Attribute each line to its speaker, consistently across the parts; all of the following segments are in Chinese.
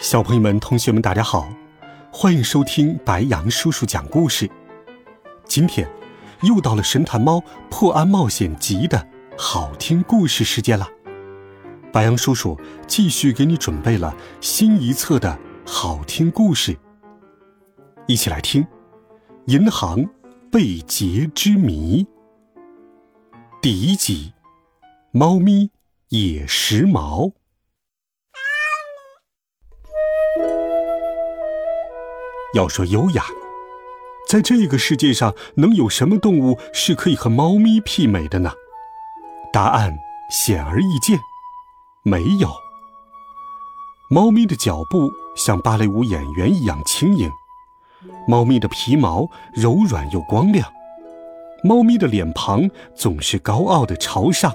Speaker 1: 小朋友们、同学们，大家好，欢迎收听白羊叔叔讲故事。今天又到了神探猫破案冒险集的好听故事时间了。白羊叔叔继续给你准备了新一册的好听故事，一起来听《银行被劫之谜》第一集：猫咪也时髦。要说优雅，在这个世界上能有什么动物是可以和猫咪媲美的呢？答案显而易见，没有。猫咪的脚步像芭蕾舞演员一样轻盈，猫咪的皮毛柔软又光亮，猫咪的脸庞总是高傲的朝上，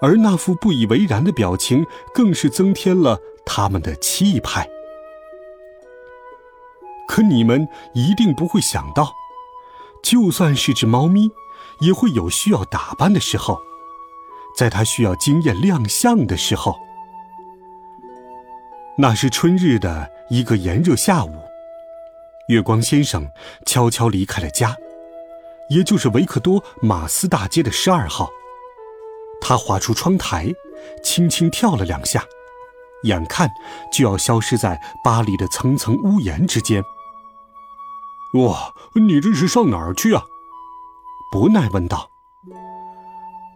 Speaker 1: 而那副不以为然的表情更是增添了它们的气派。可你们一定不会想到，就算是只猫咪，也会有需要打扮的时候。在它需要惊艳亮相的时候，那是春日的一个炎热下午，月光先生悄悄离开了家，也就是维克多马斯大街的十二号。他滑出窗台，轻轻跳了两下，眼看就要消失在巴黎的层层屋檐之间。哇，你这是上哪儿去啊？不奈问道。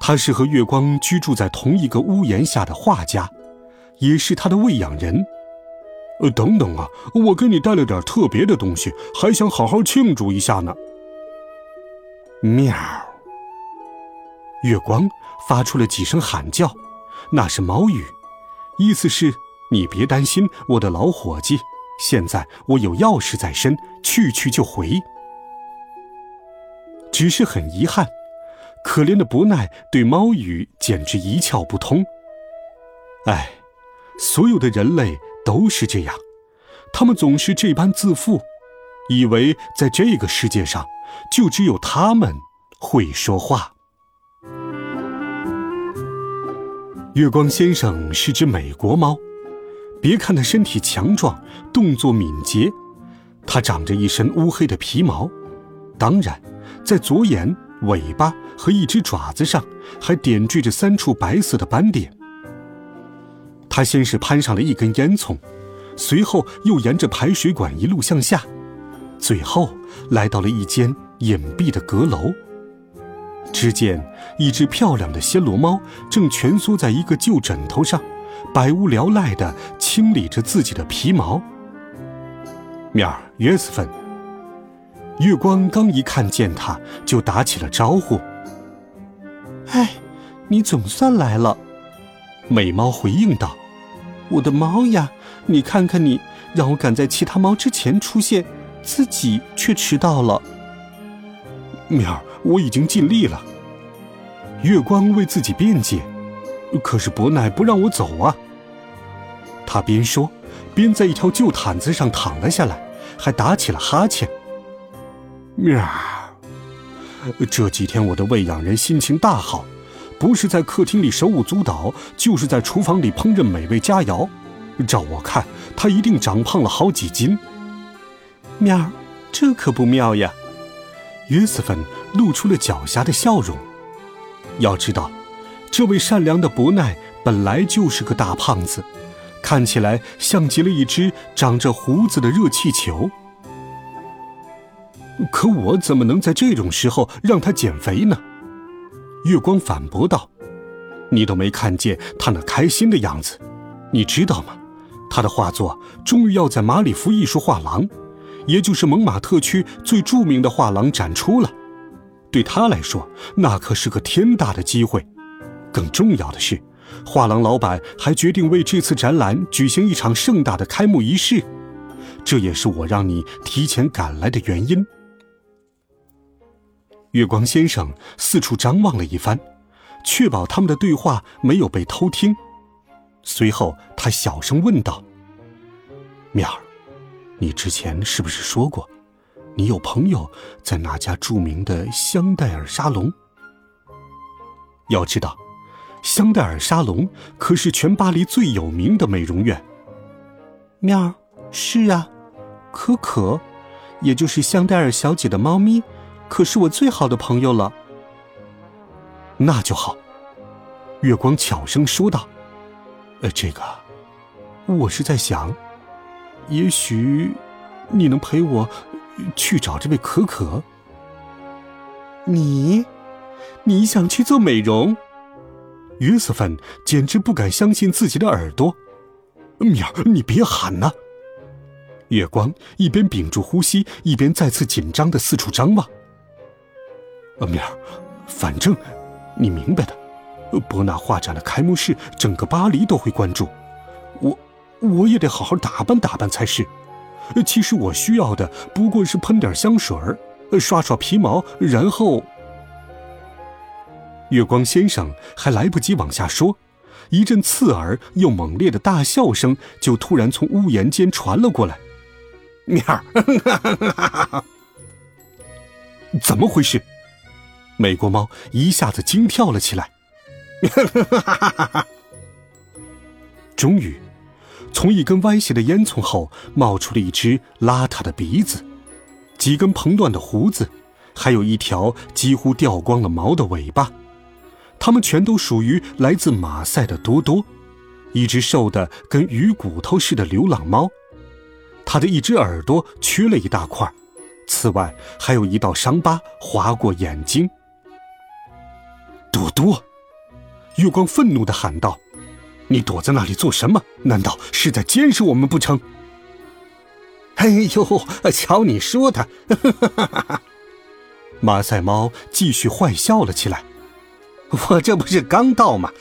Speaker 1: 他是和月光居住在同一个屋檐下的画家，也是他的喂养人。呃，等等啊，我给你带了点特别的东西，还想好好庆祝一下呢。喵！月光发出了几声喊叫，那是猫语，意思是你别担心，我的老伙计。现在我有钥匙在身，去去就回。只是很遗憾，可怜的不奈对猫语简直一窍不通。唉，所有的人类都是这样，他们总是这般自负，以为在这个世界上，就只有他们会说话。月光先生是只美国猫。别看它身体强壮，动作敏捷，它长着一身乌黑的皮毛，当然，在左眼、尾巴和一只爪子上还点缀着三处白色的斑点。它先是攀上了一根烟囱，随后又沿着排水管一路向下，最后来到了一间隐蔽的阁楼。只见一只漂亮的暹罗猫正蜷缩在一个旧枕头上。百无聊赖地清理着自己的皮毛。面儿约瑟芬，月光刚一看见他，就打起了招呼。
Speaker 2: 哎，你总算来了，
Speaker 1: 美猫回应道：“
Speaker 2: 我的猫呀，你看看你，让我赶在其他猫之前出现，自己却迟到了。”
Speaker 1: 面儿，我已经尽力了。月光为自己辩解。可是伯奈不让我走啊！他边说，边在一条旧毯子上躺了下来，还打起了哈欠。喵儿！这几天我的喂养人心情大好，不是在客厅里手舞足蹈，就是在厨房里烹饪美味佳肴。照我看，他一定长胖了好几斤。
Speaker 2: 喵儿，这可不妙呀！
Speaker 1: 约瑟芬露出了狡黠的笑容。要知道。这位善良的伯奈本来就是个大胖子，看起来像极了一只长着胡子的热气球。可我怎么能在这种时候让他减肥呢？月光反驳道：“你都没看见他那开心的样子，你知道吗？他的画作终于要在马里夫艺术画廊，也就是蒙马特区最著名的画廊展出了。对他来说，那可是个天大的机会。”更重要的是，画廊老板还决定为这次展览举行一场盛大的开幕仪式，这也是我让你提前赶来的原因。月光先生四处张望了一番，确保他们的对话没有被偷听。随后，他小声问道：“面儿，你之前是不是说过，你有朋友在那家著名的香奈儿沙龙？要知道。”香奈儿沙龙可是全巴黎最有名的美容院。
Speaker 2: 喵，是啊，可可，也就是香奈儿小姐的猫咪，可是我最好的朋友了。
Speaker 1: 那就好，月光悄声说道：“呃，这个，我是在想，也许你能陪我去找这位可可。
Speaker 2: 你，你想去做美容？”
Speaker 1: 约瑟芬简直不敢相信自己的耳朵，米儿，你别喊呐！月光一边屏住呼吸，一边再次紧张的四处张望。米儿，反正你明白的，伯纳画展的开幕式，整个巴黎都会关注，我我也得好好打扮打扮才是。其实我需要的不过是喷点香水儿，刷刷皮毛，然后。月光先生还来不及往下说，一阵刺耳又猛烈的大笑声就突然从屋檐间传了过来。面儿，怎么回事？美国猫一下子惊跳了起来。终于，从一根歪斜的烟囱后冒出了一只邋遢的鼻子，几根蓬乱的胡子，还有一条几乎掉光了毛的尾巴。它们全都属于来自马赛的多多，一只瘦的跟鱼骨头似的流浪猫。它的一只耳朵缺了一大块，此外还有一道伤疤划过眼睛。多多，月光愤怒地喊道：“你躲在那里做什么？难道是在监视我们不成？”
Speaker 2: 哎呦，瞧你说的！
Speaker 1: 马赛猫继续坏笑了起来。
Speaker 2: 我这不是刚到吗？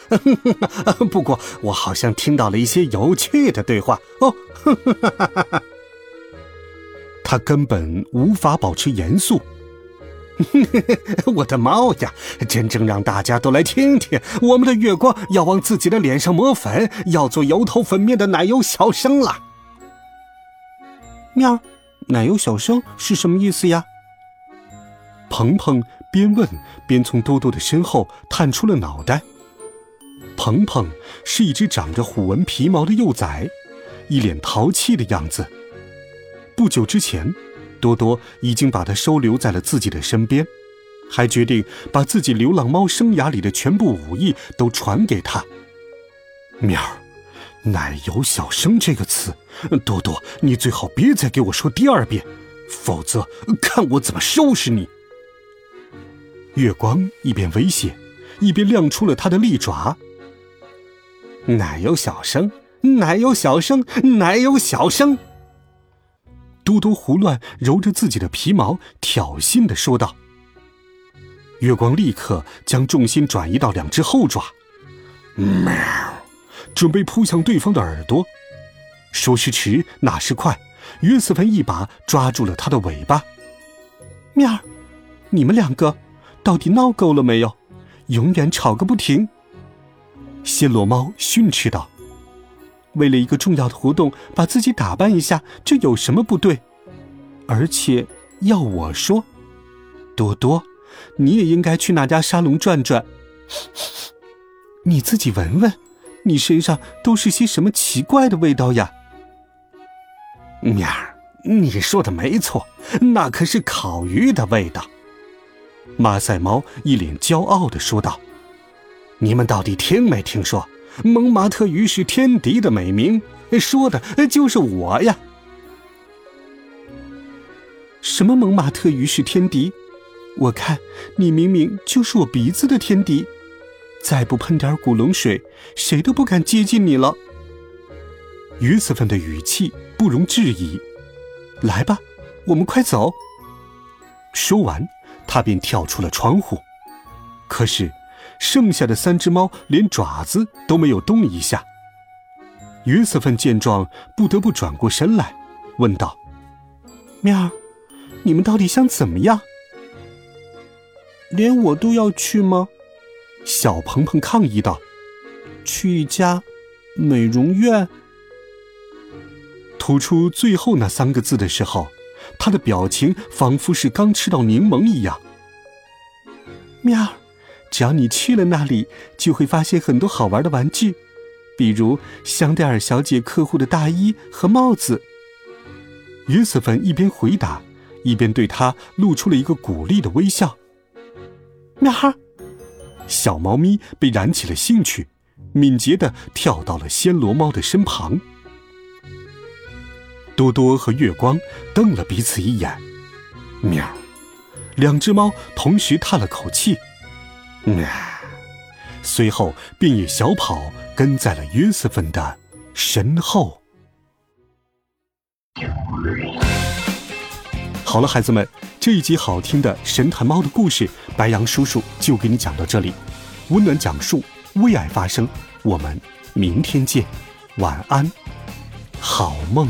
Speaker 2: 不过我好像听到了一些有趣的对话哦。
Speaker 1: 他根本无法保持严肃。
Speaker 2: 我的猫呀，真正让大家都来听听，我们的月光要往自己的脸上抹粉，要做油头粉面的奶油小生了。
Speaker 1: 喵，奶油小生是什么意思呀？鹏鹏。边问边从多多的身后探出了脑袋。鹏鹏是一只长着虎纹皮毛的幼崽，一脸淘气的样子。不久之前，多多已经把它收留在了自己的身边，还决定把自己流浪猫生涯里的全部武艺都传给他。喵儿，奶油小生这个词，多多，你最好别再给我说第二遍，否则看我怎么收拾你。月光一边威胁，一边亮出了他的利爪。
Speaker 2: 奶油小生，奶油小生，奶油小生。
Speaker 1: 嘟嘟胡乱揉着自己的皮毛，挑衅的说道。月光立刻将重心转移到两只后爪，喵，准备扑向对方的耳朵。说时迟，那时快，约瑟芬一把抓住了他的尾巴。
Speaker 2: 喵，你们两个。到底闹够了没有？永远吵个不停。
Speaker 1: 暹罗猫训斥道：“
Speaker 2: 为了一个重要的活动，把自己打扮一下，这有什么不对？而且要我说，多多，你也应该去那家沙龙转转。你自己闻闻，你身上都是些什么奇怪的味道呀？”
Speaker 1: 喵儿，你说的没错，那可是烤鱼的味道。马赛猫一脸骄傲的说道：“你们到底听没听说，蒙马特鱼是天敌的美名？说的就是我呀！
Speaker 2: 什么蒙马特鱼是天敌？我看你明明就是我鼻子的天敌！再不喷点古龙水，谁都不敢接近你了。”
Speaker 1: 约瑟芬的语气不容置疑。
Speaker 2: 来吧，我们快走。
Speaker 1: 说完。他便跳出了窗户，可是剩下的三只猫连爪子都没有动一下。约瑟芬见状，不得不转过身来，问道：“
Speaker 2: 喵儿，你们到底想怎么样？连我都要去吗？”
Speaker 1: 小鹏鹏抗议道：“
Speaker 2: 去一家美容院。”
Speaker 1: 吐出最后那三个字的时候，他的表情仿佛是刚吃到柠檬一样。
Speaker 2: 喵儿，只要你去了那里，就会发现很多好玩的玩具。比如香黛尔小姐客户的大衣和帽子。
Speaker 1: 约瑟芬一边回答，一边对他露出了一个鼓励的微笑。
Speaker 2: 喵儿，
Speaker 1: 小猫咪被燃起了兴趣，敏捷的跳到了暹罗猫的身旁。多多和月光瞪了彼此一眼，喵，两只猫同时叹了口气，喵，随后便也小跑。跟在了约瑟芬的身后。好了，孩子们，这一集好听的神探猫的故事，白羊叔叔就给你讲到这里。温暖讲述，为爱发声。我们明天见，晚安，好梦。